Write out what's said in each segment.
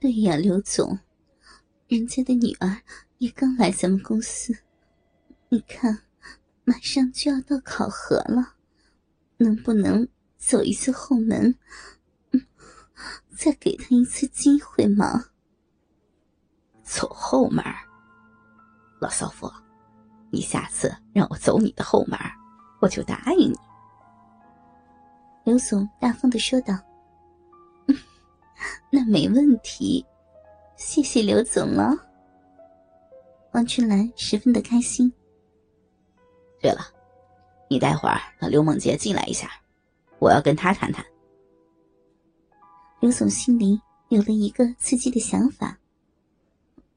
对呀，刘总，人家的女儿也刚来咱们公司，你看，马上就要到考核了，能不能走一次后门？嗯，再给她一次机会嘛。走后门，老少妇，你下次让我走你的后门，我就答应你。刘总大方的说道：“那没问题，谢谢刘总了。”王春兰十分的开心。对了，你待会儿让刘梦洁进来一下，我要跟她谈谈。刘总心里有了一个刺激的想法。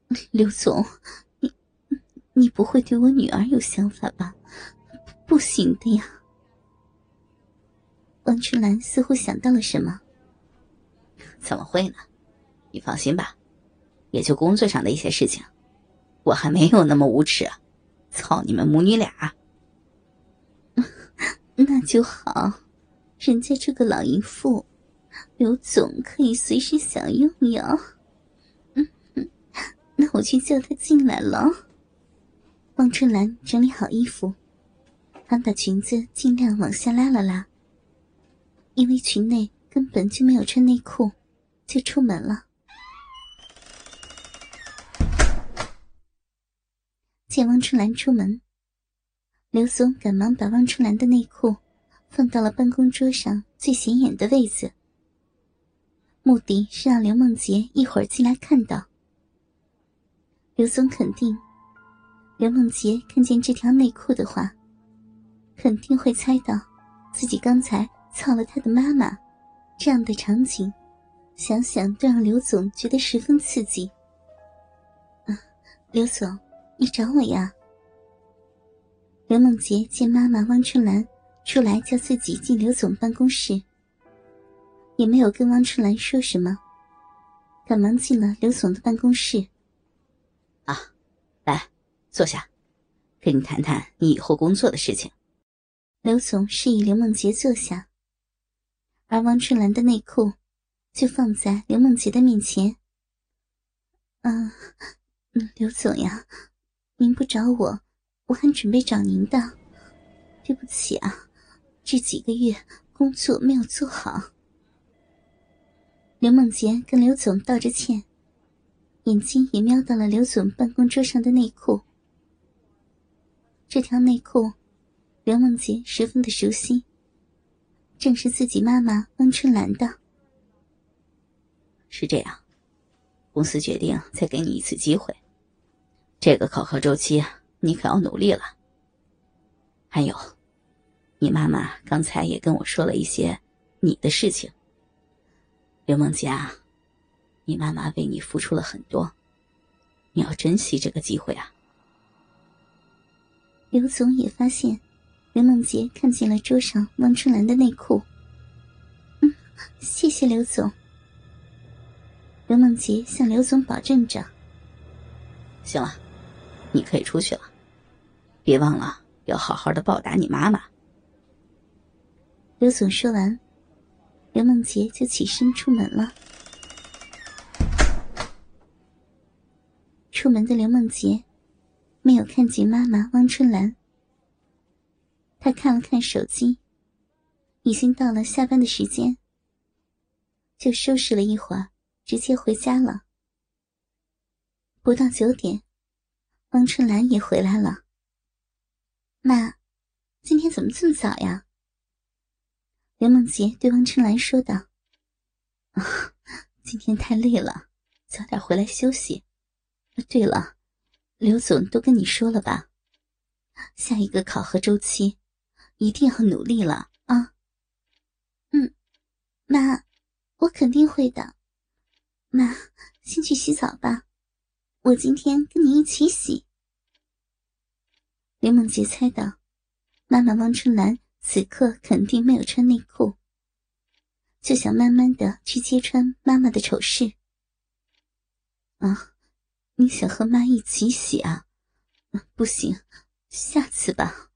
刘总，你你不会对我女儿有想法吧？不行的呀。王春兰似乎想到了什么。怎么会呢？你放心吧，也就工作上的一些事情，我还没有那么无耻。操你们母女俩！那就好，人家这个老淫妇，刘总可以随时享用哟。嗯嗯，那我去叫他进来了。王春兰整理好衣服，还把裙子尽量往下拉了拉。因为裙内根本就没有穿内裤，就出门了。见汪春兰出门，刘松赶忙把汪春兰的内裤放到了办公桌上最显眼的位子，目的是让刘梦洁一会儿进来看到。刘松肯定，刘梦洁看见这条内裤的话，肯定会猜到自己刚才。操了他的妈妈，这样的场景，想想都让刘总觉得十分刺激。啊，刘总，你找我呀？刘梦洁见妈妈汪春兰出来叫自己进刘总办公室，也没有跟汪春兰说什么，赶忙进了刘总的办公室。啊，来，坐下，跟你谈谈你以后工作的事情。刘总示意刘梦洁坐下。而汪春兰的内裤就放在刘梦洁的面前。嗯，刘总呀，您不找我，我还准备找您的。对不起啊，这几个月工作没有做好。刘梦洁跟刘总道着歉，眼睛也瞄到了刘总办公桌上的内裤。这条内裤，刘梦洁十分的熟悉。正是自己妈妈汪春兰的。是这样，公司决定再给你一次机会。这个考核周期，你可要努力了。还有，你妈妈刚才也跟我说了一些你的事情。刘梦佳，你妈妈为你付出了很多，你要珍惜这个机会啊。刘总也发现。刘梦洁看见了桌上汪春兰的内裤。嗯，谢谢刘总。刘梦洁向刘总保证着：“行了，你可以出去了，别忘了要好好的报答你妈妈。”刘总说完，刘梦洁就起身出门了。出门的刘梦洁没有看见妈妈汪春兰。他看了看手机，已经到了下班的时间，就收拾了一会儿，直接回家了。不到九点，汪春兰也回来了。妈，今天怎么这么早呀？刘梦洁对汪春兰说道：“啊，今天太累了，早点回来休息。对了，刘总都跟你说了吧？下一个考核周期。”一定要努力了啊！嗯，妈，我肯定会的。妈，先去洗澡吧，我今天跟你一起洗。刘梦洁猜到，妈妈汪春兰此刻肯定没有穿内裤，就想慢慢的去揭穿妈妈的丑事。啊，你想和妈一起洗啊？不行，下次吧。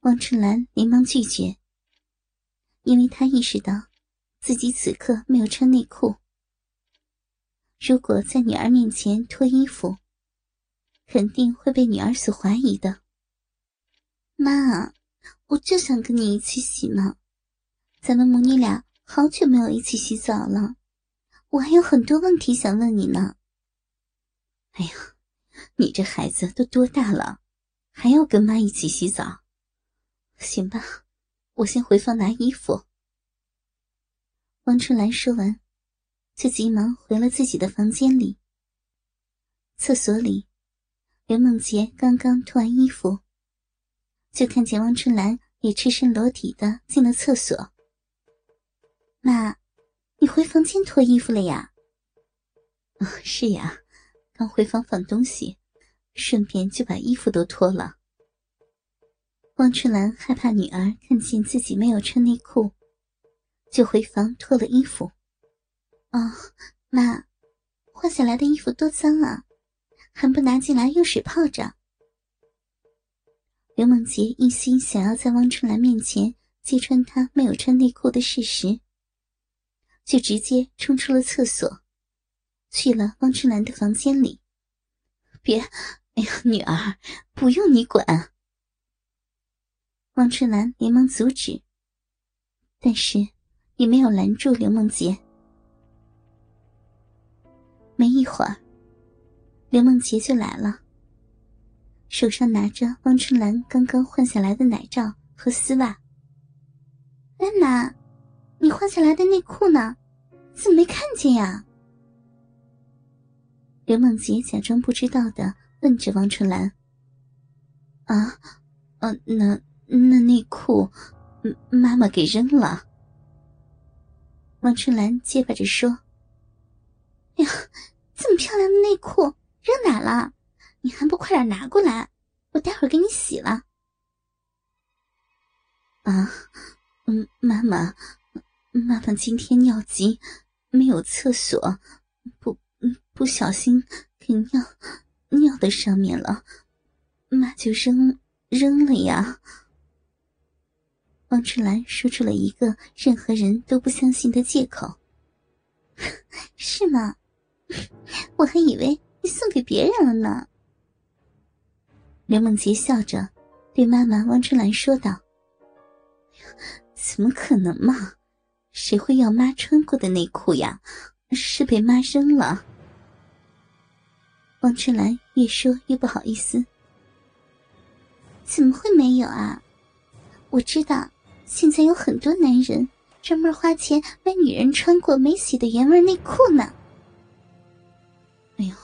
汪春兰连忙拒绝，因为她意识到自己此刻没有穿内裤，如果在女儿面前脱衣服，肯定会被女儿所怀疑的。妈，我就想跟你一起洗呢，咱们母女俩好久没有一起洗澡了，我还有很多问题想问你呢。哎呀，你这孩子都多大了，还要跟妈一起洗澡？行吧，我先回房拿衣服。王春兰说完。就急忙回了自己的房间里。厕所里，刘梦洁刚刚脱完衣服，就看见汪春兰也赤身裸体的进了厕所。妈，你回房间脱衣服了呀？哦，是呀，刚回房放东西，顺便就把衣服都脱了。汪春兰害怕女儿看见自己没有穿内裤，就回房脱了衣服。哦，妈，换下来的衣服多脏啊，还不拿进来用水泡着。刘梦洁一心想要在汪春兰面前揭穿她没有穿内裤的事实，就直接冲出了厕所，去了汪春兰的房间里。别，哎呀，女儿，不用你管。汪春兰连忙阻止，但是也没有拦住刘梦洁。没一会儿，刘梦洁就来了，手上拿着汪春兰刚刚换下来的奶罩和丝袜。哎妈，你换下来的内裤呢？怎么没看见呀？刘梦洁假装不知道的问着汪春兰。啊，呃，那那内裤，妈妈给扔了。汪春兰结巴着说：“哎呀。”漂亮的内裤扔哪了？你还不快点拿过来，我待会儿给你洗了。啊，嗯，妈妈，妈妈今天尿急，没有厕所，不，不小心给尿尿在上面了，妈就扔扔了呀。王春兰说出了一个任何人都不相信的借口。是吗？我还以为你送给别人了呢。刘梦洁笑着对妈妈汪春兰说道：“怎么可能嘛？谁会要妈穿过的内裤呀？是被妈扔了。”汪春兰越说越不好意思：“怎么会没有啊？我知道现在有很多男人专门花钱买女人穿过没洗的原味内裤呢。”哎呦，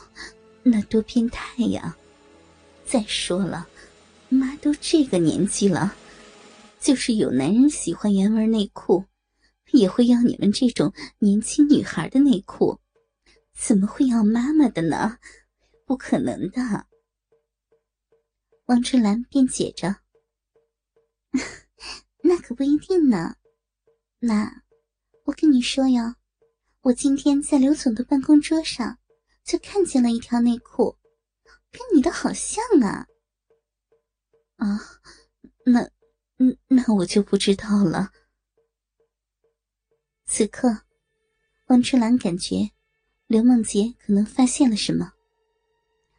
那多变态呀！再说了，妈都这个年纪了，就是有男人喜欢原味内裤，也会要你们这种年轻女孩的内裤，怎么会要妈妈的呢？不可能的。王春兰辩解着：“ 那可不一定呢。妈，我跟你说呀，我今天在刘总的办公桌上。”就看见了一条内裤，跟你的好像啊！啊，那，那我就不知道了。此刻，王春兰感觉刘梦洁可能发现了什么，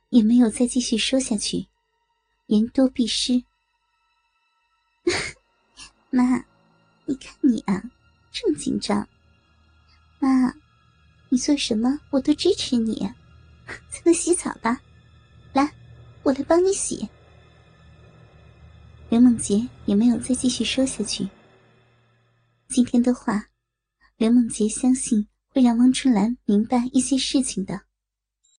也没有再继续说下去，言多必失。妈，你看你啊，这么紧张。妈，你做什么我都支持你。咱们洗澡吧，来，我来帮你洗。刘梦洁也没有再继续说下去。今天的话，刘梦洁相信会让汪春兰明白一些事情的。